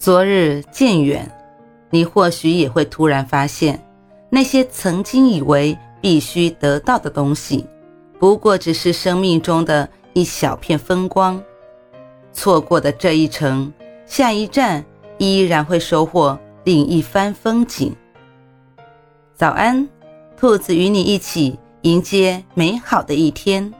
昨日渐远，你或许也会突然发现，那些曾经以为必须得到的东西，不过只是生命中的。一小片风光，错过的这一程，下一站依然会收获另一番风景。早安，兔子与你一起迎接美好的一天。